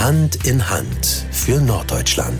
Hand in Hand für Norddeutschland.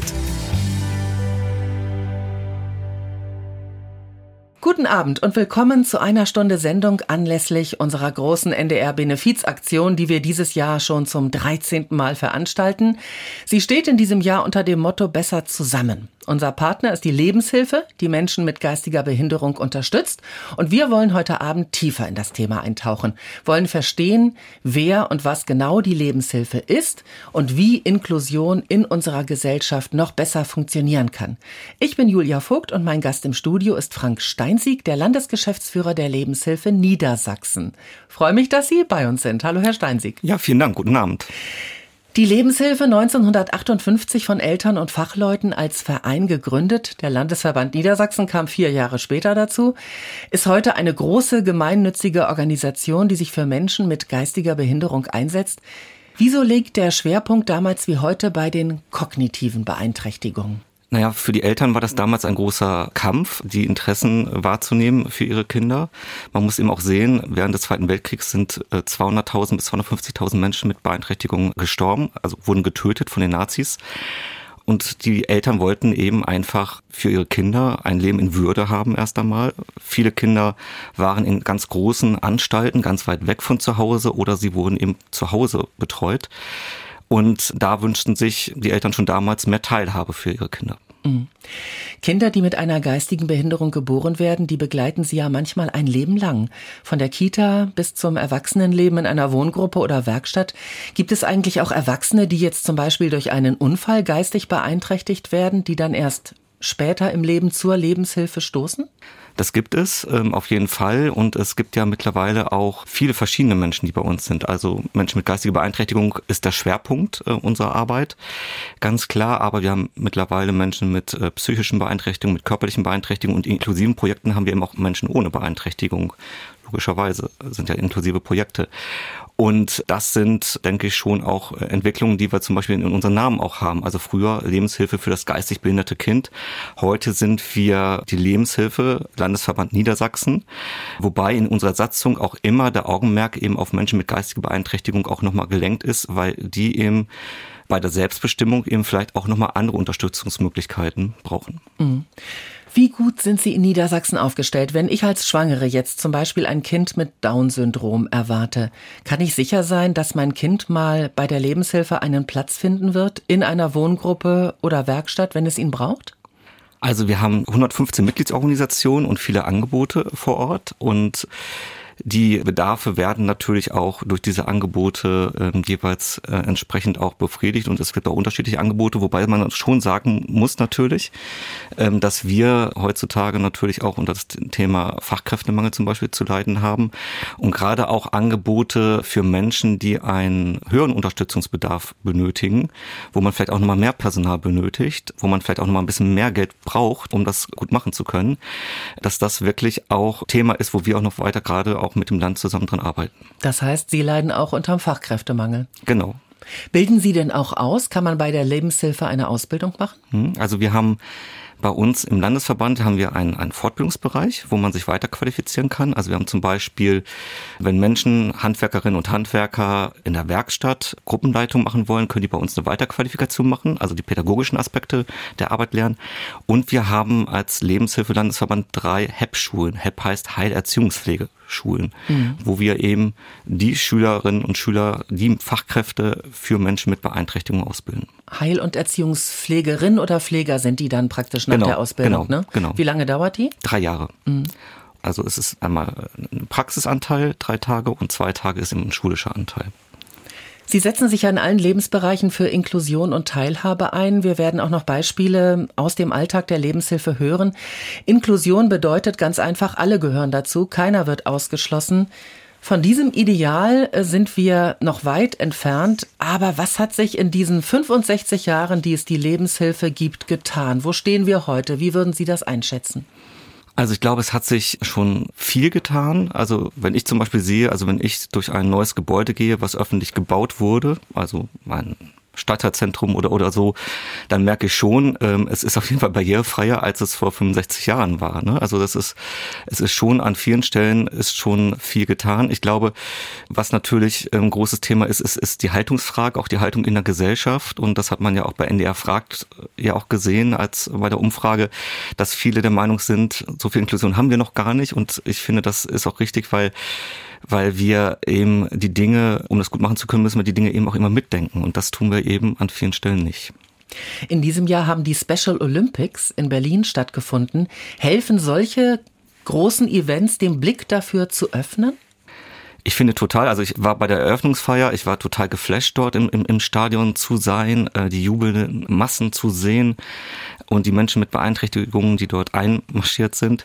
Guten Abend und willkommen zu einer Stunde Sendung anlässlich unserer großen NDR-Benefizaktion, die wir dieses Jahr schon zum 13. Mal veranstalten. Sie steht in diesem Jahr unter dem Motto Besser zusammen. Unser Partner ist die Lebenshilfe, die Menschen mit geistiger Behinderung unterstützt. Und wir wollen heute Abend tiefer in das Thema eintauchen, wollen verstehen, wer und was genau die Lebenshilfe ist und wie Inklusion in unserer Gesellschaft noch besser funktionieren kann. Ich bin Julia Vogt und mein Gast im Studio ist Frank Steinsieg, der Landesgeschäftsführer der Lebenshilfe Niedersachsen. freue mich, dass Sie bei uns sind. Hallo, Herr Steinsieg. Ja, vielen Dank. Guten Abend. Die Lebenshilfe 1958 von Eltern und Fachleuten als Verein gegründet, der Landesverband Niedersachsen kam vier Jahre später dazu, ist heute eine große gemeinnützige Organisation, die sich für Menschen mit geistiger Behinderung einsetzt. Wieso liegt der Schwerpunkt damals wie heute bei den kognitiven Beeinträchtigungen? Naja, für die Eltern war das damals ein großer Kampf, die Interessen wahrzunehmen für ihre Kinder. Man muss eben auch sehen, während des Zweiten Weltkriegs sind 200.000 äh, bis 250.000 Menschen mit Beeinträchtigungen gestorben, also wurden getötet von den Nazis. Und die Eltern wollten eben einfach für ihre Kinder ein Leben in Würde haben erst einmal. Viele Kinder waren in ganz großen Anstalten, ganz weit weg von zu Hause oder sie wurden eben zu Hause betreut. Und da wünschten sich die Eltern schon damals mehr Teilhabe für ihre Kinder. Mhm. Kinder, die mit einer geistigen Behinderung geboren werden, die begleiten sie ja manchmal ein Leben lang. Von der Kita bis zum Erwachsenenleben in einer Wohngruppe oder Werkstatt. Gibt es eigentlich auch Erwachsene, die jetzt zum Beispiel durch einen Unfall geistig beeinträchtigt werden, die dann erst später im Leben zur Lebenshilfe stoßen? Das gibt es ähm, auf jeden Fall und es gibt ja mittlerweile auch viele verschiedene Menschen, die bei uns sind. Also Menschen mit geistiger Beeinträchtigung ist der Schwerpunkt äh, unserer Arbeit, ganz klar. Aber wir haben mittlerweile Menschen mit äh, psychischen Beeinträchtigungen, mit körperlichen Beeinträchtigungen und inklusiven Projekten haben wir eben auch Menschen ohne Beeinträchtigung logischerweise sind ja inklusive Projekte. Und das sind, denke ich, schon auch äh, Entwicklungen, die wir zum Beispiel in unseren Namen auch haben. Also früher Lebenshilfe für das geistig behinderte Kind. Heute sind wir die Lebenshilfe Landesverband Niedersachsen. Wobei in unserer Satzung auch immer der Augenmerk eben auf Menschen mit geistiger Beeinträchtigung auch nochmal gelenkt ist, weil die eben bei der Selbstbestimmung eben vielleicht auch nochmal andere Unterstützungsmöglichkeiten brauchen. Mhm. Wie gut sind Sie in Niedersachsen aufgestellt? Wenn ich als Schwangere jetzt zum Beispiel ein Kind mit Down-Syndrom erwarte, kann ich sicher sein, dass mein Kind mal bei der Lebenshilfe einen Platz finden wird in einer Wohngruppe oder Werkstatt, wenn es ihn braucht? Also wir haben 115 Mitgliedsorganisationen und viele Angebote vor Ort und die Bedarfe werden natürlich auch durch diese Angebote äh, jeweils äh, entsprechend auch befriedigt und es gibt auch unterschiedliche Angebote, wobei man schon sagen muss natürlich, ähm, dass wir heutzutage natürlich auch unter das Thema Fachkräftemangel zum Beispiel zu leiden haben und gerade auch Angebote für Menschen, die einen höheren Unterstützungsbedarf benötigen, wo man vielleicht auch nochmal mehr Personal benötigt, wo man vielleicht auch nochmal ein bisschen mehr Geld braucht, um das gut machen zu können, dass das wirklich auch Thema ist, wo wir auch noch weiter gerade auch auch mit dem Land zusammen dran arbeiten. Das heißt, Sie leiden auch unter Fachkräftemangel. Genau. Bilden Sie denn auch aus? Kann man bei der Lebenshilfe eine Ausbildung machen? Hm, also wir haben bei uns im Landesverband haben wir einen, einen Fortbildungsbereich, wo man sich weiterqualifizieren kann. Also wir haben zum Beispiel, wenn Menschen, Handwerkerinnen und Handwerker in der Werkstatt Gruppenleitung machen wollen, können die bei uns eine Weiterqualifikation machen, also die pädagogischen Aspekte der Arbeit lernen. Und wir haben als Lebenshilfe Landesverband drei HEP-Schulen. HEP heißt Heilerziehungspflege. Schulen, mhm. wo wir eben die Schülerinnen und Schüler, die Fachkräfte für Menschen mit Beeinträchtigungen ausbilden. Heil- und Erziehungspflegerin oder Pfleger sind die dann praktisch nach genau, der Ausbildung, genau, ne? Genau. Wie lange dauert die? Drei Jahre. Mhm. Also es ist einmal ein Praxisanteil, drei Tage, und zwei Tage ist ein schulischer Anteil. Sie setzen sich ja in allen Lebensbereichen für Inklusion und Teilhabe ein. Wir werden auch noch Beispiele aus dem Alltag der Lebenshilfe hören. Inklusion bedeutet ganz einfach, alle gehören dazu, keiner wird ausgeschlossen. Von diesem Ideal äh, sind wir noch weit entfernt. Aber was hat sich in diesen 65 Jahren, die es die Lebenshilfe gibt, getan? Wo stehen wir heute? Wie würden Sie das einschätzen? Also ich glaube, es hat sich schon viel getan. Also wenn ich zum Beispiel sehe, also wenn ich durch ein neues Gebäude gehe, was öffentlich gebaut wurde, also ein Stadtteilzentrum oder, oder so, dann merke ich schon, ähm, es ist auf jeden Fall barrierefreier, als es vor 65 Jahren war. Ne? Also das ist, es ist schon an vielen Stellen ist schon viel getan. Ich glaube, was natürlich ein großes Thema ist, ist, ist die Haltungsfrage, auch die Haltung in der Gesellschaft. Und das hat man ja auch bei NDR fragt ja auch gesehen als bei der Umfrage, dass viele der Meinung sind, so viel Inklusion haben wir noch gar nicht. Und ich finde, das ist auch richtig, weil weil wir eben die Dinge, um das gut machen zu können, müssen wir die Dinge eben auch immer mitdenken. Und das tun wir eben an vielen Stellen nicht. In diesem Jahr haben die Special Olympics in Berlin stattgefunden. Helfen solche großen Events den Blick dafür zu öffnen? Ich finde total, also ich war bei der Eröffnungsfeier, ich war total geflasht dort im, im, im Stadion zu sein, äh, die jubelnden Massen zu sehen und die Menschen mit Beeinträchtigungen, die dort einmarschiert sind.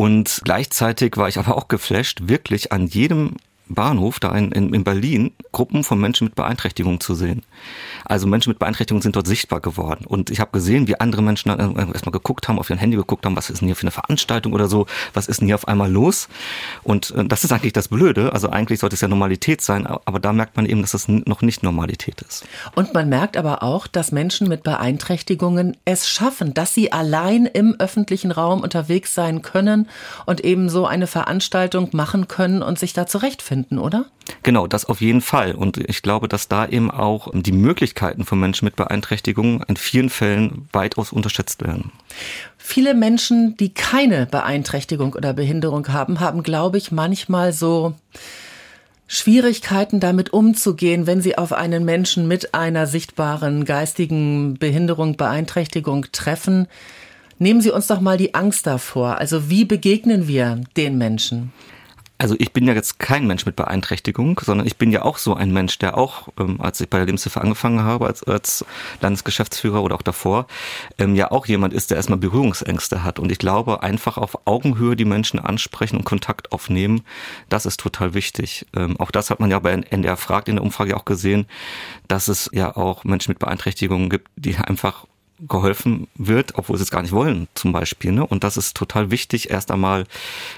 Und gleichzeitig war ich aber auch geflasht, wirklich an jedem Bahnhof da in, in, in Berlin Gruppen von Menschen mit Beeinträchtigung zu sehen. Also Menschen mit Beeinträchtigung sind dort sichtbar geworden. Und ich habe gesehen, wie andere Menschen dann erstmal geguckt haben, auf ihr Handy geguckt haben, was ist denn hier für eine Veranstaltung oder so, was ist denn hier auf einmal los? Und äh, das ist eigentlich das Blöde. Also eigentlich sollte es ja Normalität sein, aber da merkt man eben, dass es noch nicht Normalität ist. Und man merkt aber auch, dass Menschen mit Beeinträchtigungen es schaffen, dass sie allein im öffentlichen Raum unterwegs sein können und eben so eine Veranstaltung machen können und sich da zurechtfinden finden, oder? Genau, das auf jeden Fall. Und ich glaube, dass da eben auch die Möglichkeiten von Menschen mit Beeinträchtigungen in vielen Fällen weitaus unterschätzt werden. Viele Menschen, die keine Beeinträchtigung oder Behinderung haben, haben, glaube ich, manchmal so Schwierigkeiten damit umzugehen, wenn sie auf einen Menschen mit einer sichtbaren geistigen Behinderung, Beeinträchtigung treffen. Nehmen Sie uns doch mal die Angst davor. Also wie begegnen wir den Menschen? Also ich bin ja jetzt kein Mensch mit Beeinträchtigung, sondern ich bin ja auch so ein Mensch, der auch, ähm, als ich bei der Lebenshilfe angefangen habe, als, als Landesgeschäftsführer oder auch davor, ähm, ja auch jemand ist, der erstmal Berührungsängste hat. Und ich glaube, einfach auf Augenhöhe die Menschen ansprechen und Kontakt aufnehmen, das ist total wichtig. Ähm, auch das hat man ja bei NDR fragt in der Umfrage auch gesehen, dass es ja auch Menschen mit Beeinträchtigungen gibt, die einfach geholfen wird, obwohl sie es gar nicht wollen, zum Beispiel. Ne? Und das ist total wichtig, erst einmal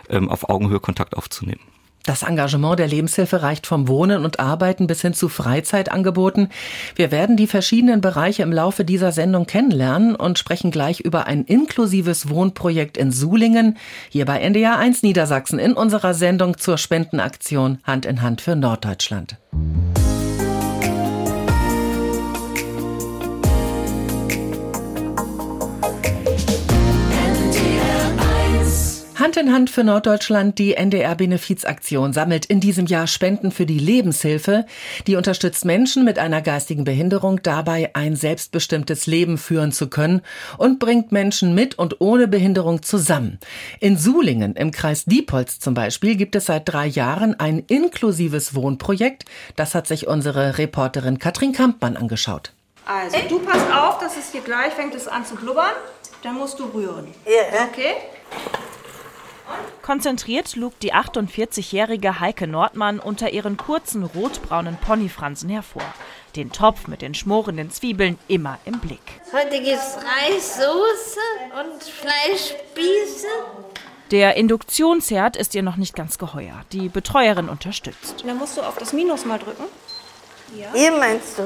ähm, auf Augenhöhe Kontakt aufzunehmen. Das Engagement der Lebenshilfe reicht vom Wohnen und Arbeiten bis hin zu Freizeitangeboten. Wir werden die verschiedenen Bereiche im Laufe dieser Sendung kennenlernen und sprechen gleich über ein inklusives Wohnprojekt in Sulingen, hier bei NDR 1 Niedersachsen in unserer Sendung zur Spendenaktion Hand in Hand für Norddeutschland. Hand in Hand für Norddeutschland, die NDR Benefizaktion sammelt in diesem Jahr Spenden für die Lebenshilfe. Die unterstützt Menschen mit einer geistigen Behinderung dabei, ein selbstbestimmtes Leben führen zu können und bringt Menschen mit und ohne Behinderung zusammen. In Sulingen im Kreis Diepholz zum Beispiel gibt es seit drei Jahren ein inklusives Wohnprojekt. Das hat sich unsere Reporterin Katrin Kampmann angeschaut. Also, du passt auf, dass es hier gleich fängt es an zu blubbern. Dann musst du rühren. Ja. Okay? Konzentriert lugt die 48-jährige Heike Nordmann unter ihren kurzen rotbraunen Ponyfransen hervor. Den Topf mit den schmorenden Zwiebeln immer im Blick. Heute gibt's Reissoße und Fleischspieße. Der Induktionsherd ist ihr noch nicht ganz geheuer. Die Betreuerin unterstützt. Dann musst du auf das Minus mal drücken. Ja. Hier meinst du?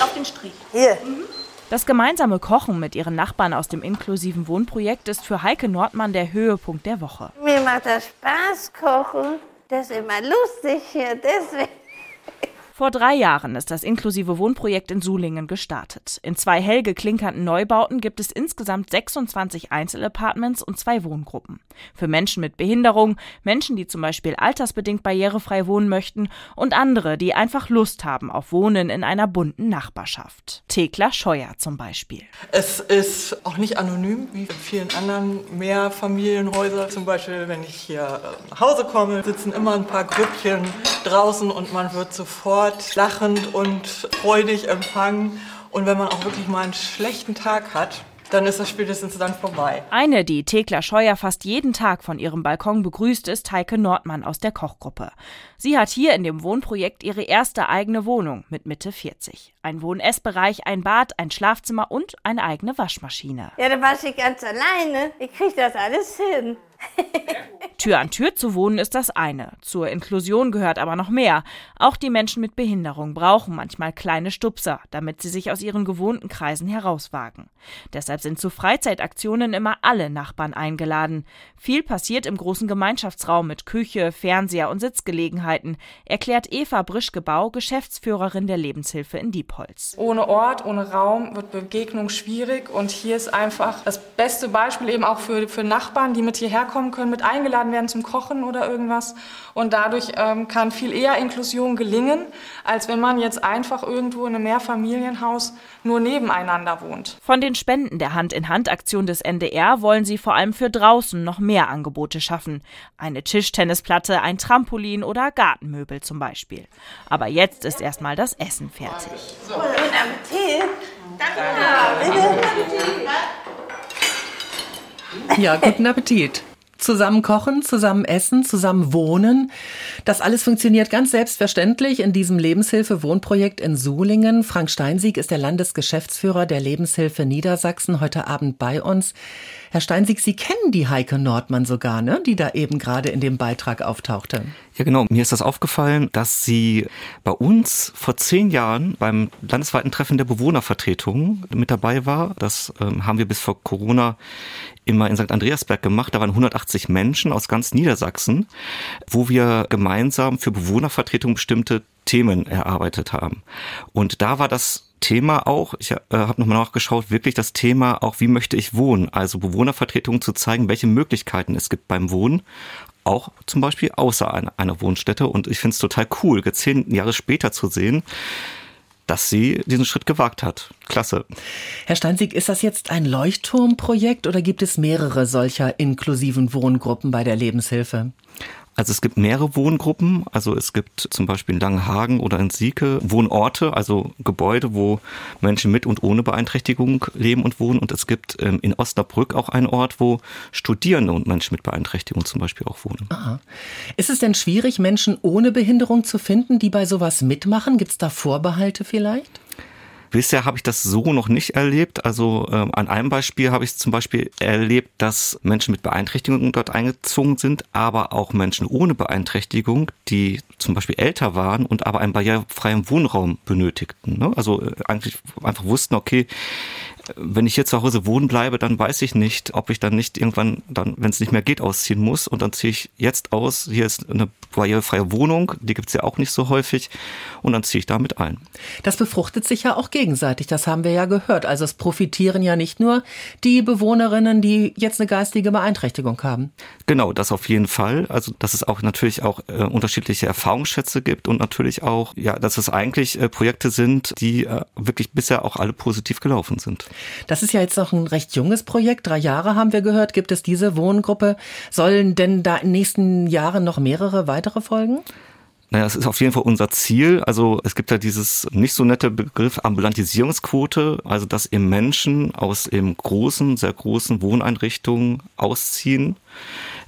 Auf den Strich. Hier. Mhm. Das gemeinsame Kochen mit ihren Nachbarn aus dem inklusiven Wohnprojekt ist für Heike Nordmann der Höhepunkt der Woche. Macht das Spaß, kochen. Das ist immer lustig hier, deswegen. Vor drei Jahren ist das inklusive Wohnprojekt in Sulingen gestartet. In zwei hell geklinkerten Neubauten gibt es insgesamt 26 Einzelapartments und zwei Wohngruppen. Für Menschen mit Behinderung, Menschen, die zum Beispiel altersbedingt barrierefrei wohnen möchten und andere, die einfach Lust haben auf Wohnen in einer bunten Nachbarschaft. Thekla Scheuer zum Beispiel. Es ist auch nicht anonym wie in vielen anderen Mehrfamilienhäusern. Zum Beispiel, wenn ich hier nach Hause komme, sitzen immer ein paar Grüppchen draußen und man wird sofort sofort lachend und freudig empfangen. Und wenn man auch wirklich mal einen schlechten Tag hat, dann ist das spätestens dann vorbei. Eine, die Thekla Scheuer fast jeden Tag von ihrem Balkon begrüßt, ist Heike Nordmann aus der Kochgruppe. Sie hat hier in dem Wohnprojekt ihre erste eigene Wohnung mit Mitte 40. Ein Wohn-Essbereich, ein Bad, ein Schlafzimmer und eine eigene Waschmaschine. Ja, da wasche ich ganz alleine. Ich kriege das alles hin. Tür an Tür zu wohnen ist das eine. Zur Inklusion gehört aber noch mehr. Auch die Menschen mit Behinderung brauchen manchmal kleine Stupser, damit sie sich aus ihren gewohnten Kreisen herauswagen. Deshalb sind zu Freizeitaktionen immer alle Nachbarn eingeladen. Viel passiert im großen Gemeinschaftsraum mit Küche, Fernseher und Sitzgelegenheiten, erklärt Eva Brischgebau, Geschäftsführerin der Lebenshilfe in Diepholz. Ohne Ort, ohne Raum wird Begegnung schwierig und hier ist einfach das beste Beispiel eben auch für, für Nachbarn, die mit hierher kommen können, mit eingeladen werden zum Kochen oder irgendwas. Und dadurch ähm, kann viel eher Inklusion gelingen, als wenn man jetzt einfach irgendwo in einem Mehrfamilienhaus nur nebeneinander wohnt. Von den Spenden der Hand-in-Hand-Aktion des NDR wollen sie vor allem für draußen noch mehr Angebote schaffen. Eine Tischtennisplatte, ein Trampolin oder Gartenmöbel zum Beispiel. Aber jetzt ist erstmal das Essen fertig. So. Guten Appetit. Danke. Ja, guten Appetit zusammen kochen, zusammen essen, zusammen wohnen. Das alles funktioniert ganz selbstverständlich in diesem Lebenshilfe-Wohnprojekt in Sulingen. Frank Steinsieg ist der Landesgeschäftsführer der Lebenshilfe Niedersachsen heute Abend bei uns. Herr Steinsieg, Sie kennen die Heike Nordmann sogar, ne? die da eben gerade in dem Beitrag auftauchte. Ja, genau. Mir ist das aufgefallen, dass sie bei uns vor zehn Jahren beim landesweiten Treffen der Bewohnervertretung mit dabei war. Das ähm, haben wir bis vor Corona immer in St. Andreasberg gemacht. Da waren 180 Menschen aus ganz Niedersachsen, wo wir gemeinsam für Bewohnervertretung bestimmte Themen erarbeitet haben. Und da war das Thema auch, ich äh, habe nochmal nachgeschaut, wirklich das Thema auch, wie möchte ich wohnen? Also Bewohnervertretungen zu zeigen, welche Möglichkeiten es gibt beim Wohnen, auch zum Beispiel außer einer, einer Wohnstätte. Und ich finde es total cool, zehn Jahre später zu sehen, dass sie diesen Schritt gewagt hat. Klasse. Herr Steinsieg, ist das jetzt ein Leuchtturmprojekt oder gibt es mehrere solcher inklusiven Wohngruppen bei der Lebenshilfe? Also es gibt mehrere Wohngruppen. Also es gibt zum Beispiel in Langenhagen oder in Sieke Wohnorte, also Gebäude, wo Menschen mit und ohne Beeinträchtigung leben und wohnen. Und es gibt ähm, in Osnabrück auch einen Ort, wo Studierende und Menschen mit Beeinträchtigung zum Beispiel auch wohnen. Aha. Ist es denn schwierig, Menschen ohne Behinderung zu finden, die bei sowas mitmachen? Gibt es da Vorbehalte vielleicht? Bisher habe ich das so noch nicht erlebt. Also ähm, an einem Beispiel habe ich zum Beispiel erlebt, dass Menschen mit Beeinträchtigungen dort eingezogen sind, aber auch Menschen ohne Beeinträchtigung, die zum Beispiel älter waren und aber einen barrierefreien Wohnraum benötigten. Ne? Also äh, eigentlich einfach wussten, okay, wenn ich hier zu Hause wohnen bleibe, dann weiß ich nicht, ob ich dann nicht irgendwann, dann, wenn es nicht mehr geht, ausziehen muss. Und dann ziehe ich jetzt aus. Hier ist eine barrierefreie Wohnung, die gibt's ja auch nicht so häufig. Und dann ziehe ich damit ein. Das befruchtet sich ja auch gegenseitig, das haben wir ja gehört. Also es profitieren ja nicht nur die Bewohnerinnen, die jetzt eine geistige Beeinträchtigung haben. Genau, das auf jeden Fall. Also dass es auch natürlich auch äh, unterschiedliche Erfahrungsschätze gibt und natürlich auch, ja, dass es eigentlich äh, Projekte sind, die äh, wirklich bisher auch alle positiv gelaufen sind. Das ist ja jetzt noch ein recht junges Projekt. Drei Jahre haben wir gehört, gibt es diese Wohngruppe. Sollen denn da in den nächsten Jahren noch mehrere weitere folgen? Naja, es ist auf jeden Fall unser Ziel. Also es gibt ja dieses nicht so nette Begriff Ambulantisierungsquote, also dass eben Menschen aus eben großen, sehr großen Wohneinrichtungen ausziehen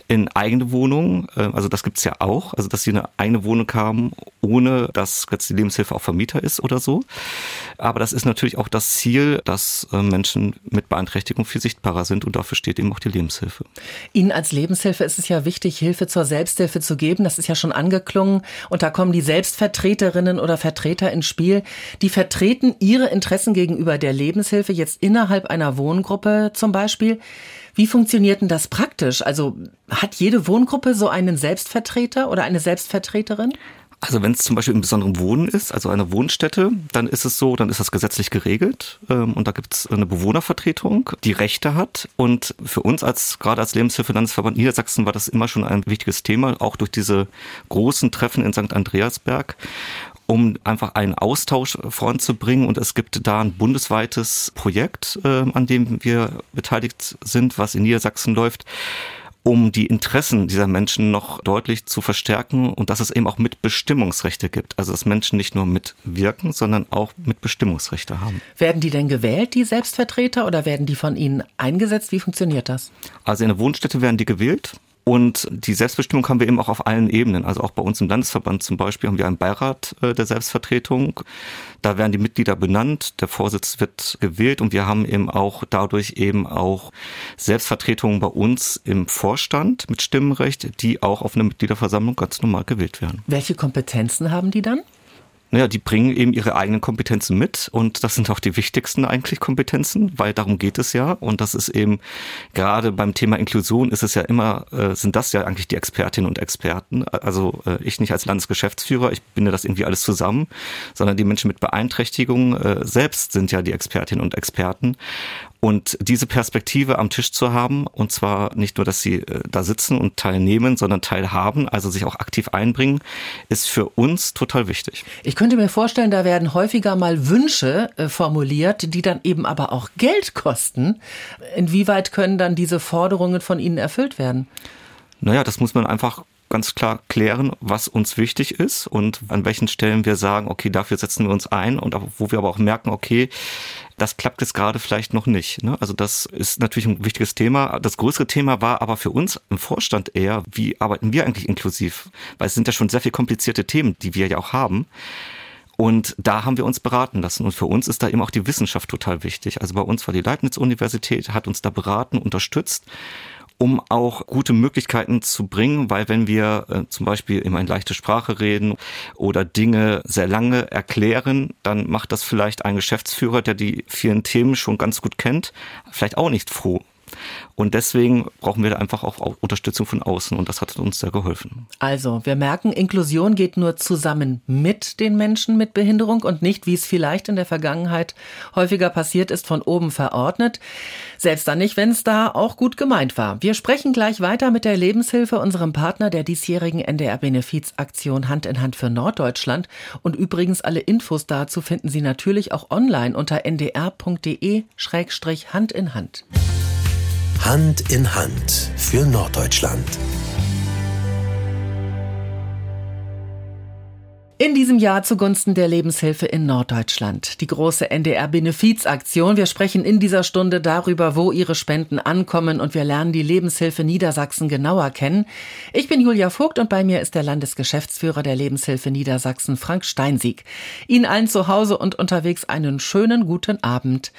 in eigene Wohnungen. Äh, also das gibt's ja auch, also dass sie eine eigene Wohnung haben, ohne dass jetzt die Lebenshilfe auch Vermieter ist oder so. Aber das ist natürlich auch das Ziel, dass äh, Menschen mit Beeinträchtigung viel sichtbarer sind und dafür steht eben auch die Lebenshilfe. Ihnen als Lebenshilfe ist es ja wichtig, Hilfe zur Selbsthilfe zu geben. Das ist ja schon angeklungen. Und da kommen die Selbstvertreterinnen oder Vertreter ins Spiel. Die vertreten ihre Interessen gegenüber der Lebenshilfe jetzt innerhalb einer Wohngruppe zum Beispiel. Wie funktioniert denn das praktisch? Also hat jede Wohngruppe so einen Selbstvertreter oder eine Selbstvertreterin? Also wenn es zum Beispiel im besonderen Wohnen ist, also eine Wohnstätte, dann ist es so, dann ist das gesetzlich geregelt ähm, und da gibt es eine Bewohnervertretung, die Rechte hat. Und für uns als gerade als Lebenshilfe Landesverband Niedersachsen war das immer schon ein wichtiges Thema, auch durch diese großen Treffen in St. Andreasberg um einfach einen Austausch voranzubringen. Und es gibt da ein bundesweites Projekt, äh, an dem wir beteiligt sind, was in Niedersachsen läuft um die Interessen dieser Menschen noch deutlich zu verstärken und dass es eben auch Mitbestimmungsrechte gibt. Also dass Menschen nicht nur mitwirken, sondern auch Mitbestimmungsrechte haben. Werden die denn gewählt, die Selbstvertreter, oder werden die von Ihnen eingesetzt? Wie funktioniert das? Also in der Wohnstätte werden die gewählt Und die Selbstbestimmung haben wir eben auch auf allen Ebenen. Also auch bei uns im Landesverband zum Beispiel haben wir einen Beirat äh, der Selbstvertretung. Da werden die Mitglieder benannt, der Vorsitz wird gewählt und wir haben eben auch dadurch eben auch Selbstvertretungen bei uns im Vorstand mit Stimmenrecht, die auch auf einer Mitgliederversammlung ganz normal gewählt werden. Welche Kompetenzen haben die dann? Naja, die bringen eben ihre eigenen Kompetenzen mit und das sind auch die wichtigsten eigentlich Kompetenzen, weil darum geht es ja und das ist eben gerade beim Thema Inklusion ist es ja immer, äh, sind das ja eigentlich die Expertinnen und Experten. Also äh, ich nicht als Landesgeschäftsführer, ich binde das irgendwie alles zusammen, sondern die Menschen mit Beeinträchtigung äh, selbst sind ja die Expertinnen und Experten und diese Perspektive am Tisch zu haben, und zwar nicht nur, dass sie äh, da sitzen und teilnehmen, sondern teilhaben, also sich auch aktiv einbringen, ist für uns total wichtig. Ich könnte mir vorstellen, da werden häufiger mal Wünsche äh, formuliert, die dann eben aber auch Geld kosten. Inwieweit können dann diese Forderungen von Ihnen erfüllt werden? Naja, das muss man einfach ganz klar klären, was uns wichtig ist und an welchen Stellen wir sagen, okay, dafür setzen wir uns ein und wo wir aber auch merken, okay, das klappt jetzt gerade vielleicht noch nicht. Ne? Also das ist natürlich ein wichtiges Thema. Das größere Thema war aber für uns im Vorstand eher, wie arbeiten wir eigentlich inklusiv? Weil es sind ja schon sehr viel komplizierte Themen, die wir ja auch haben. Und da haben wir uns beraten lassen. Und für uns ist da eben auch die Wissenschaft total wichtig. Also bei uns war die Leibniz-Universität, hat uns da beraten, unterstützt um auch gute Möglichkeiten zu bringen, weil wenn wir äh, zum Beispiel immer in leichte Sprache reden oder Dinge sehr lange erklären, dann macht das vielleicht ein Geschäftsführer, der die vielen Themen schon ganz gut kennt, vielleicht auch nicht froh. Und deswegen brauchen wir da einfach auch Unterstützung von außen und das hat uns sehr geholfen. Also, wir merken, Inklusion geht nur zusammen mit den Menschen mit Behinderung und nicht, wie es vielleicht in der Vergangenheit häufiger passiert ist, von oben verordnet. Selbst dann nicht, wenn es da auch gut gemeint war. Wir sprechen gleich weiter mit der Lebenshilfe, unserem Partner der diesjährigen NDR-Benefizaktion Hand in Hand für Norddeutschland. Und übrigens alle Infos dazu finden Sie natürlich auch online unter ndr.de-hand in Hand. Hand in Hand für Norddeutschland. In diesem Jahr zugunsten der Lebenshilfe in Norddeutschland. Die große NDR-Benefizaktion. Wir sprechen in dieser Stunde darüber, wo Ihre Spenden ankommen und wir lernen die Lebenshilfe Niedersachsen genauer kennen. Ich bin Julia Vogt und bei mir ist der Landesgeschäftsführer der Lebenshilfe Niedersachsen, Frank Steinsieg. Ihnen allen zu Hause und unterwegs einen schönen guten Abend.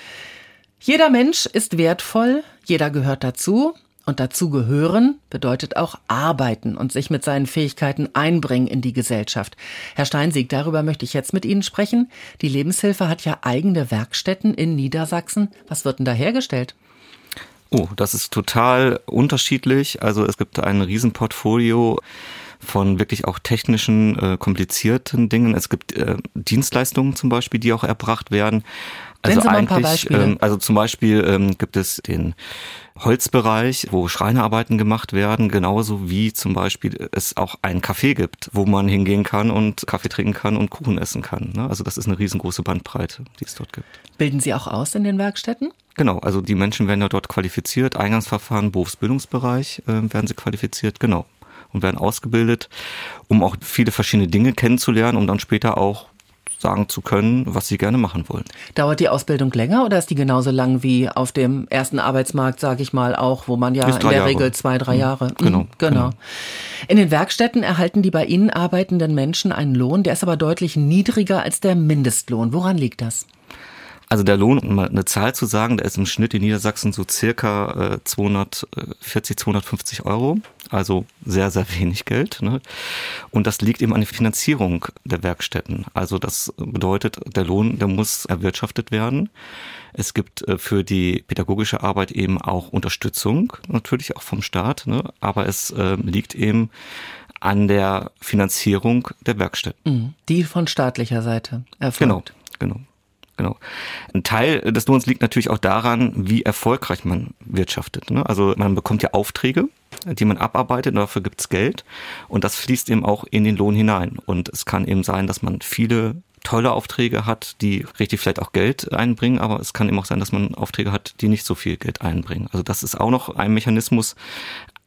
Jeder Mensch ist wertvoll, jeder gehört dazu. Und dazu gehören bedeutet auch arbeiten und sich mit seinen Fähigkeiten einbringen in die Gesellschaft. Herr Steinsieg, darüber möchte ich jetzt mit Ihnen sprechen. Die Lebenshilfe hat ja eigene Werkstätten in Niedersachsen. Was wird denn da hergestellt? Oh, das ist total unterschiedlich. Also es gibt ein Riesenportfolio von wirklich auch technischen, äh, komplizierten Dingen. Es gibt äh, Dienstleistungen zum Beispiel, die auch erbracht werden. Also Beispiele. Ähm, also zum Beispiel ähm, gibt es den Holzbereich, wo Schreinerarbeiten gemacht werden, genauso wie zum Beispiel es auch ein Café gibt, wo man hingehen kann und Kaffee trinken kann und Kuchen essen kann. Ne? Also das ist eine riesengroße Bandbreite, die es dort gibt. Bilden Sie auch aus in den Werkstätten? Genau, also die Menschen werden ja dort qualifiziert, Eingangsverfahren, Berufsbildungsbereich äh, werden sie qualifiziert, genau. Und werden ausgebildet, um auch viele verschiedene Dinge kennenzulernen, um dann später auch sagen zu können, was sie gerne machen wollen. Dauert die Ausbildung länger oder ist die genauso lang wie auf dem ersten Arbeitsmarkt, sage ich mal, auch, wo man ja in der Jahre. Regel zwei, drei mhm. Jahre. Genau, mhm, genau. genau. In den Werkstätten erhalten die bei Ihnen arbeitenden Menschen einen Lohn, der ist aber deutlich niedriger als der Mindestlohn. Woran liegt das? Also der Lohn, um mal eine Zahl zu sagen, der ist im Schnitt in Niedersachsen so circa 240, 250 Euro. Also sehr, sehr wenig Geld. Ne? Und das liegt eben an der Finanzierung der Werkstätten. Also das bedeutet, der Lohn, der muss erwirtschaftet werden. Es gibt äh, für die pädagogische Arbeit eben auch Unterstützung, natürlich auch vom Staat, ne? aber es äh, liegt eben an der Finanzierung der Werkstätten. Mhm. Die von staatlicher Seite erfolgt. Genau, genau. Genau. Ein Teil des Lohns liegt natürlich auch daran, wie erfolgreich man wirtschaftet. Ne? Also man bekommt ja Aufträge, die man abarbeitet, dafür gibt's Geld und das fließt eben auch in den Lohn hinein. Und es kann eben sein, dass man viele tolle Aufträge hat, die richtig vielleicht auch Geld einbringen, aber es kann eben auch sein, dass man Aufträge hat, die nicht so viel Geld einbringen. Also das ist auch noch ein Mechanismus,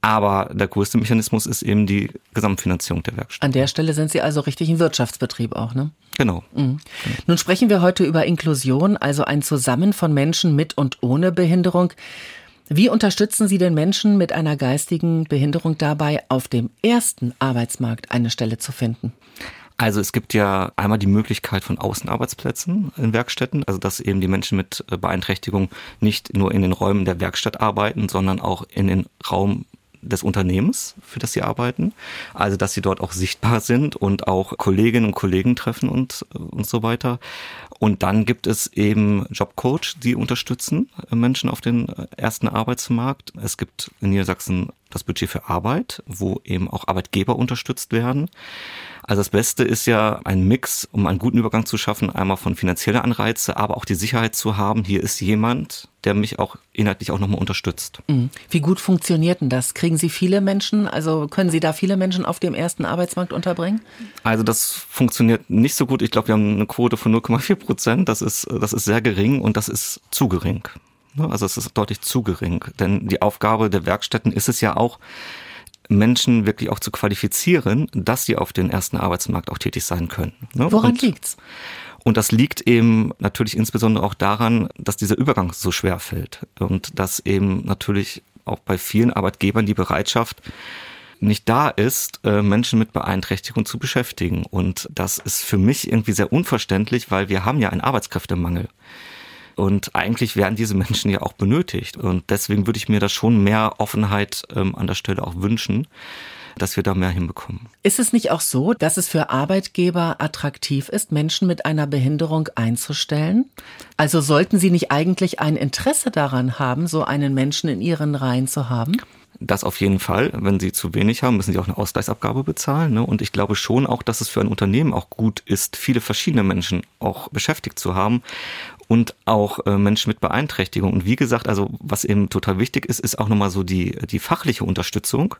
aber der größte Mechanismus ist eben die Gesamtfinanzierung der Werkstatt. An der Stelle sind Sie also richtig ein Wirtschaftsbetrieb auch, ne? Genau. Mhm. Nun sprechen wir heute über Inklusion, also ein Zusammen von Menschen mit und ohne Behinderung. Wie unterstützen Sie den Menschen mit einer geistigen Behinderung dabei, auf dem ersten Arbeitsmarkt eine Stelle zu finden? Also es gibt ja einmal die Möglichkeit von Außenarbeitsplätzen in Werkstätten, also dass eben die Menschen mit äh, Beeinträchtigung nicht nur in den Räumen der Werkstatt arbeiten, sondern auch in den Raum des Unternehmens, für das sie arbeiten. Also, dass sie dort auch sichtbar sind und auch Kolleginnen und Kollegen treffen und, und so weiter. Und dann gibt es eben Jobcoach, die unterstützen Menschen auf den ersten Arbeitsmarkt. Es gibt in Niedersachsen das Budget für Arbeit, wo eben auch Arbeitgeber unterstützt werden. Also das Beste ist ja ein Mix, um einen guten Übergang zu schaffen, einmal von finanzieller Anreize, aber auch die Sicherheit zu haben, hier ist jemand, der mich auch inhaltlich auch nochmal unterstützt. Mhm. Wie gut funktioniert denn das? Kriegen Sie viele Menschen, also können Sie da viele Menschen auf dem ersten Arbeitsmarkt unterbringen? Also das funktioniert nicht so gut. Ich glaube, wir haben eine Quote von 0,4 Prozent. Das ist, das ist sehr gering und das ist zu gering. Ne? Also es ist deutlich zu gering. Denn die Aufgabe der Werkstätten ist es ja auch, Menschen wirklich auch zu qualifizieren, dass sie auf den ersten Arbeitsmarkt auch tätig sein können. Ne? Woran und, liegt's? Und das liegt eben natürlich insbesondere auch daran, dass dieser Übergang so schwer fällt und dass eben natürlich auch bei vielen Arbeitgebern die Bereitschaft nicht da ist, äh, Menschen mit Beeinträchtigung zu beschäftigen. Und das ist für mich irgendwie sehr unverständlich, weil wir haben ja einen Arbeitskräftemangel. Und eigentlich werden diese Menschen ja auch benötigt. Und deswegen würde ich mir da schon mehr Offenheit ähm, an der Stelle auch wünschen dass wir da mehr hinbekommen. Ist es nicht auch so, dass es für Arbeitgeber attraktiv ist, Menschen mit einer Behinderung einzustellen? Also sollten sie nicht eigentlich ein Interesse daran haben, so einen Menschen in ihren Reihen zu haben? Das auf jeden Fall. Wenn sie zu wenig haben, müssen sie auch eine Ausgleichsabgabe bezahlen. Ne? Und ich glaube schon auch, dass es für ein Unternehmen auch gut ist, viele verschiedene Menschen auch beschäftigt zu haben und auch äh, Menschen mit Beeinträchtigung. Und wie gesagt, also was eben total wichtig ist, ist auch nochmal so die, die fachliche Unterstützung,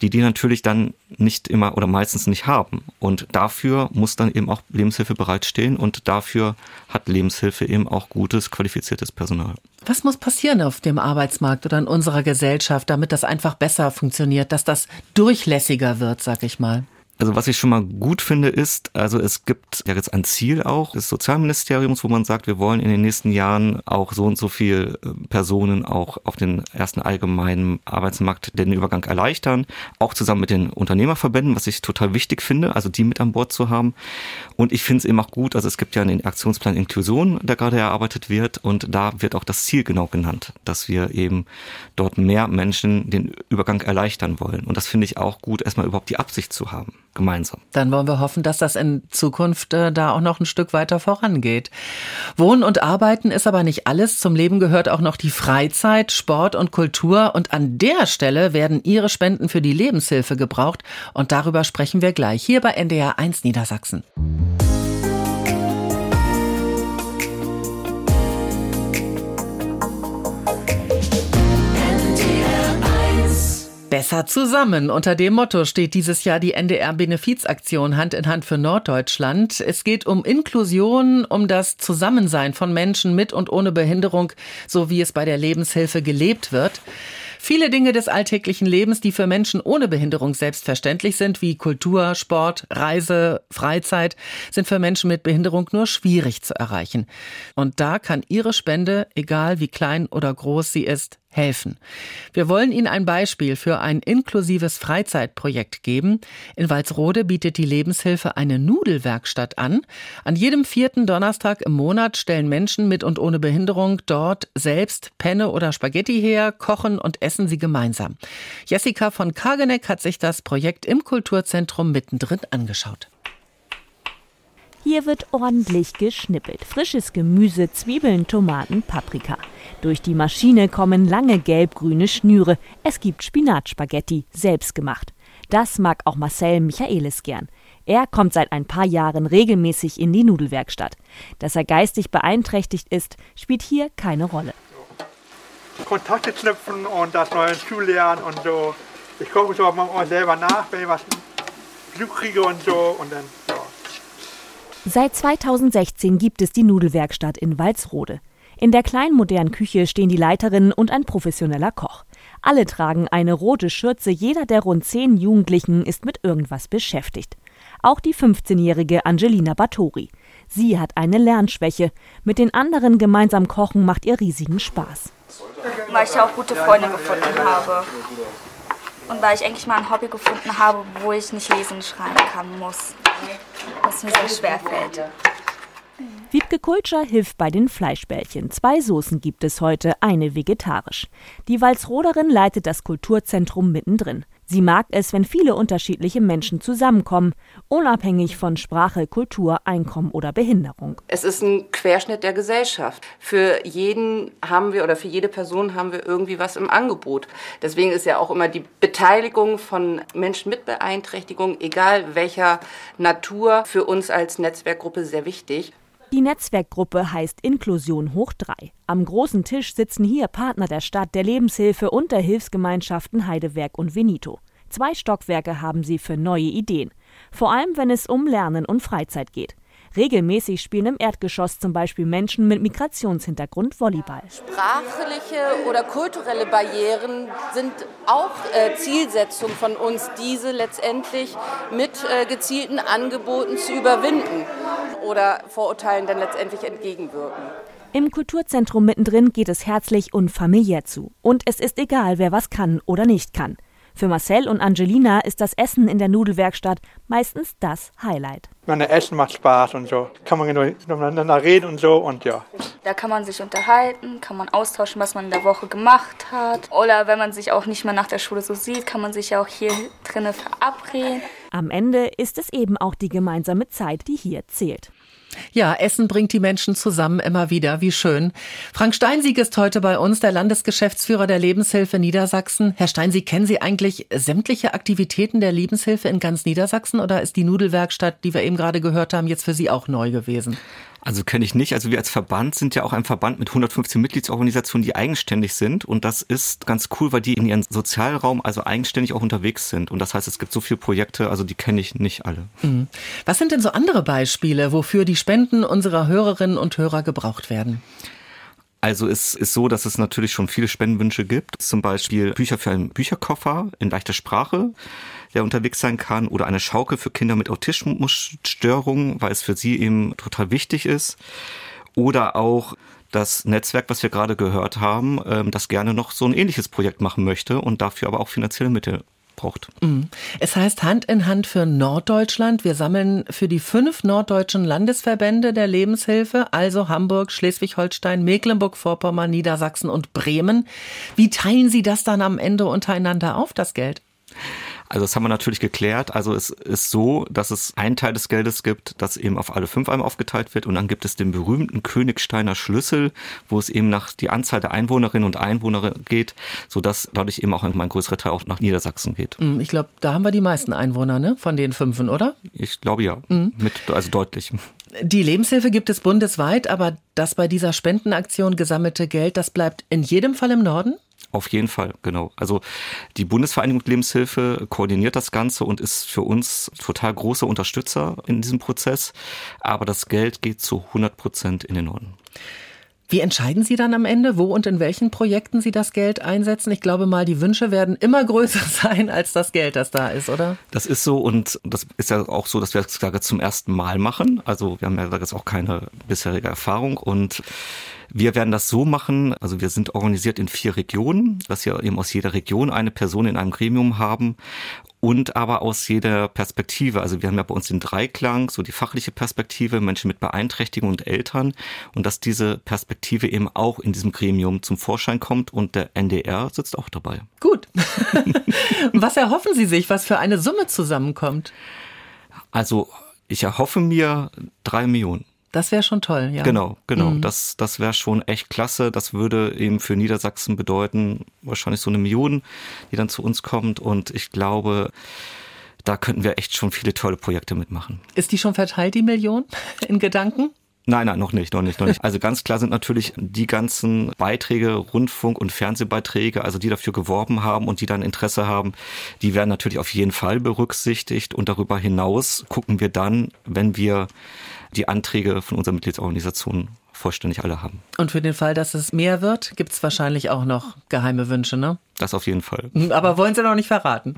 die die natürlich dann nicht immer oder meistens nicht haben. Und dafür muss dann eben auch Lebenshilfe bereitstehen und dafür hat Lebenshilfe eben auch gutes, qualifiziertes Personal. Was muss passieren auf dem Arbeitsmarkt oder in unserer Gesellschaft, damit das einfach besser funktioniert, dass das durchlässiger wird, sag ich mal? Also was ich schon mal gut finde ist, also es gibt ja jetzt ein Ziel auch des Sozialministeriums, wo man sagt, wir wollen in den nächsten Jahren auch so und so viel äh, Personen auch auf den ersten allgemeinen Arbeitsmarkt den Übergang erleichtern, auch zusammen mit den Unternehmerverbänden, was ich total wichtig finde, also die mit an Bord zu haben. Und ich finde es eben auch gut, also es gibt ja einen Aktionsplan Inklusion, der gerade erarbeitet wird und da wird auch das Ziel genau genannt, dass wir eben dort mehr Menschen den Übergang erleichtern wollen. Und das finde ich auch gut, erstmal überhaupt die Absicht zu haben gemeinsam. Dann wollen wir hoffen, dass das in Zukunft äh, da auch noch ein Stück weiter vorangeht. Wohnen und Arbeiten ist aber nicht alles. Zum Leben gehört auch noch die Freizeit, Sport und Kultur. Und an der Stelle werden Ihre Spenden für die Lebenshilfe gebraucht. Und darüber sprechen wir gleich hier bei NDR 1 Niedersachsen. Besser zusammen. Unter dem Motto steht dieses Jahr die NDR Benefizaktion Hand in Hand für Norddeutschland. Es geht um Inklusion, um das Zusammensein von Menschen mit und ohne Behinderung, so wie es bei der Lebenshilfe gelebt wird. Viele Dinge des alltäglichen Lebens, die für Menschen ohne Behinderung selbstverständlich sind, wie Kultur, Sport, Reise, Freizeit, sind für Menschen mit Behinderung nur schwierig zu erreichen. Und da kann Ihre Spende, egal wie klein oder groß sie ist, helfen. Wir wollen Ihnen ein Beispiel für ein inklusives Freizeitprojekt geben. In Walsrode bietet die Lebenshilfe eine Nudelwerkstatt an. An jedem vierten Donnerstag im Monat stellen Menschen mit und ohne Behinderung dort selbst Penne oder Spaghetti her, kochen und essen sie gemeinsam. Jessica von Kageneck hat sich das Projekt im Kulturzentrum mittendrin angeschaut. Hier wird ordentlich geschnippelt. Frisches Gemüse, Zwiebeln, Tomaten, Paprika. Durch die Maschine kommen lange gelb-grüne Schnüre. Es gibt Spinatspaghetti, selbst gemacht. Das mag auch Marcel Michaelis gern. Er kommt seit ein paar Jahren regelmäßig in die Nudelwerkstatt. Dass er geistig beeinträchtigt ist, spielt hier keine Rolle. Kontakte knüpfen und das neue lernen und so. Ich gucke so mal selber nach, wenn ich was Glück kriege und so und dann ja. Seit 2016 gibt es die Nudelwerkstatt in Walsrode. In der kleinen modernen Küche stehen die Leiterin und ein professioneller Koch. Alle tragen eine rote Schürze, jeder der rund zehn Jugendlichen ist mit irgendwas beschäftigt. Auch die 15-jährige Angelina Batori. Sie hat eine Lernschwäche. Mit den anderen gemeinsam kochen macht ihr riesigen Spaß. weil ich auch gute Freunde gefunden habe. Und weil ich eigentlich mal ein Hobby gefunden habe, wo ich nicht lesen und schreiben kann muss. Was mir sehr schwer fällt. Wiebke Kultscher hilft bei den Fleischbällchen. Zwei Soßen gibt es heute, eine vegetarisch. Die Walsroderin leitet das Kulturzentrum mittendrin. Sie mag es, wenn viele unterschiedliche Menschen zusammenkommen, unabhängig von Sprache, Kultur, Einkommen oder Behinderung. Es ist ein Querschnitt der Gesellschaft. Für jeden haben wir oder für jede Person haben wir irgendwie was im Angebot. Deswegen ist ja auch immer die Beteiligung von Menschen mit Beeinträchtigung, egal welcher Natur, für uns als Netzwerkgruppe sehr wichtig. Die Netzwerkgruppe heißt Inklusion hoch 3. Am großen Tisch sitzen hier Partner der Stadt, der Lebenshilfe und der Hilfsgemeinschaften Heidewerk und Venito. Zwei Stockwerke haben sie für neue Ideen. Vor allem, wenn es um Lernen und Freizeit geht. Regelmäßig spielen im Erdgeschoss zum Beispiel Menschen mit Migrationshintergrund Volleyball. Sprachliche oder kulturelle Barrieren sind auch äh, Zielsetzung von uns, diese letztendlich mit äh, gezielten Angeboten zu überwinden oder Vorurteilen dann letztendlich entgegenwirken. Im Kulturzentrum mittendrin geht es herzlich und familiär zu. Und es ist egal, wer was kann oder nicht kann. Für Marcel und Angelina ist das Essen in der Nudelwerkstatt meistens das Highlight. Meine Essen macht Spaß und so. Kann man miteinander reden und so und ja. Da kann man sich unterhalten, kann man austauschen, was man in der Woche gemacht hat. Oder wenn man sich auch nicht mehr nach der Schule so sieht, kann man sich ja auch hier drinnen verabreden. Am Ende ist es eben auch die gemeinsame Zeit, die hier zählt. Ja, Essen bringt die Menschen zusammen immer wieder. Wie schön. Frank Steinsieg ist heute bei uns, der Landesgeschäftsführer der Lebenshilfe Niedersachsen. Herr Steinsieg, kennen Sie eigentlich sämtliche Aktivitäten der Lebenshilfe in ganz Niedersachsen oder ist die Nudelwerkstatt, die wir eben gerade gehört haben, jetzt für Sie auch neu gewesen? Also kenne ich nicht. Also wir als Verband sind ja auch ein Verband mit 115 Mitgliedsorganisationen, die eigenständig sind. Und das ist ganz cool, weil die in ihrem Sozialraum also eigenständig auch unterwegs sind. Und das heißt, es gibt so viele Projekte, also die kenne ich nicht alle. Mhm. Was sind denn so andere Beispiele, wofür die Spenden unserer Hörerinnen und Hörer gebraucht werden? Also es ist so, dass es natürlich schon viele Spendenwünsche gibt. Zum Beispiel Bücher für einen Bücherkoffer in leichter Sprache, der unterwegs sein kann, oder eine Schaukel für Kinder mit Autismusstörungen, weil es für sie eben total wichtig ist. Oder auch das Netzwerk, was wir gerade gehört haben, ähm, das gerne noch so ein ähnliches Projekt machen möchte und dafür aber auch finanzielle Mittel braucht. Mhm. Es heißt Hand in Hand für Norddeutschland. Wir sammeln für die fünf norddeutschen Landesverbände der Lebenshilfe, also Hamburg, Schleswig-Holstein, Mecklenburg-Vorpommern, Niedersachsen und Bremen. Wie teilen Sie das dann am Ende untereinander auf, das Geld? Also das haben wir natürlich geklärt. Also es ist so, dass es einen Teil des Geldes gibt, das eben auf alle fünf einmal aufgeteilt wird und dann gibt es den berühmten Königsteiner Schlüssel, wo es eben nach die Anzahl der Einwohnerinnen und Einwohner geht, sodass dadurch eben auch ein größerer Teil auch nach Niedersachsen geht. Hm, ich glaube, da haben wir die meisten Einwohner, ne? Von den fünfen, oder? Ich glaube ja. Mhm. Mit, also deutlich. Die Lebenshilfe gibt es bundesweit, aber das bei dieser Spendenaktion gesammelte Geld, das bleibt in jedem Fall im Norden? Auf jeden Fall, genau. Also die Bundesvereinigung Lebenshilfe koordiniert das Ganze und ist für uns total großer Unterstützer in diesem Prozess. Aber das Geld geht zu 100 Prozent in den Norden. Wie entscheiden Sie dann am Ende, wo und in welchen Projekten Sie das Geld einsetzen? Ich glaube mal, die Wünsche werden immer größer sein als das Geld, das da ist, oder? Das ist so und das ist ja auch so, dass wir das zum ersten Mal machen. Also wir haben ja jetzt auch keine bisherige Erfahrung und wir werden das so machen, also wir sind organisiert in vier Regionen, dass wir eben aus jeder Region eine Person in einem Gremium haben und aber aus jeder Perspektive. Also wir haben ja bei uns den Dreiklang, so die fachliche Perspektive, Menschen mit Beeinträchtigung und Eltern und dass diese Perspektive eben auch in diesem Gremium zum Vorschein kommt und der NDR sitzt auch dabei. Gut. was erhoffen Sie sich, was für eine Summe zusammenkommt? Also ich erhoffe mir drei Millionen. Das wäre schon toll, ja. Genau, genau. Mhm. Das, das wäre schon echt klasse. Das würde eben für Niedersachsen bedeuten, wahrscheinlich so eine Million, die dann zu uns kommt. Und ich glaube, da könnten wir echt schon viele tolle Projekte mitmachen. Ist die schon verteilt, die Million, in Gedanken? Nein, nein, noch nicht, noch nicht, noch nicht. Also ganz klar sind natürlich die ganzen Beiträge, Rundfunk- und Fernsehbeiträge, also die dafür geworben haben und die dann Interesse haben, die werden natürlich auf jeden Fall berücksichtigt. Und darüber hinaus gucken wir dann, wenn wir die Anträge von unserer Mitgliedsorganisation vollständig alle haben. Und für den Fall, dass es mehr wird, gibt es wahrscheinlich auch noch geheime Wünsche, ne? Das auf jeden Fall. Aber wollen Sie noch nicht verraten?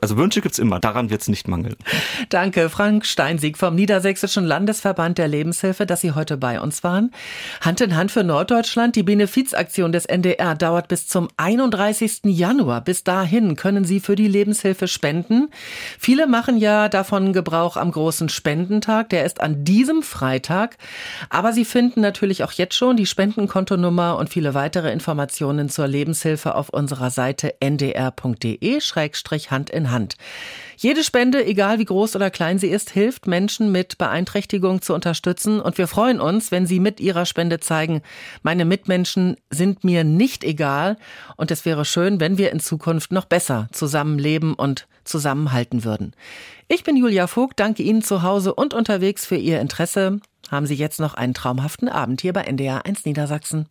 Also Wünsche gibt's immer, daran wird's nicht mangeln. Danke, Frank Steinsieg vom Niedersächsischen Landesverband der Lebenshilfe, dass Sie heute bei uns waren. Hand in Hand für Norddeutschland. Die Benefizaktion des NDR dauert bis zum 31. Januar. Bis dahin können Sie für die Lebenshilfe spenden. Viele machen ja davon Gebrauch am großen Spendentag. Der ist an diesem Freitag. Aber Sie finden natürlich auch jetzt schon die Spendenkontonummer und viele weitere Informationen zur Lebenshilfe auf unserer Seite ndr.de-hand in Hand. Jede Spende, egal wie groß oder klein sie ist, hilft Menschen mit Beeinträchtigung zu unterstützen und wir freuen uns, wenn Sie mit Ihrer Spende zeigen, meine Mitmenschen sind mir nicht egal und es wäre schön, wenn wir in Zukunft noch besser zusammenleben und zusammenhalten würden. Ich bin Julia Vogt, danke Ihnen zu Hause und unterwegs für Ihr Interesse. Haben Sie jetzt noch einen traumhaften Abend hier bei NDR 1 Niedersachsen.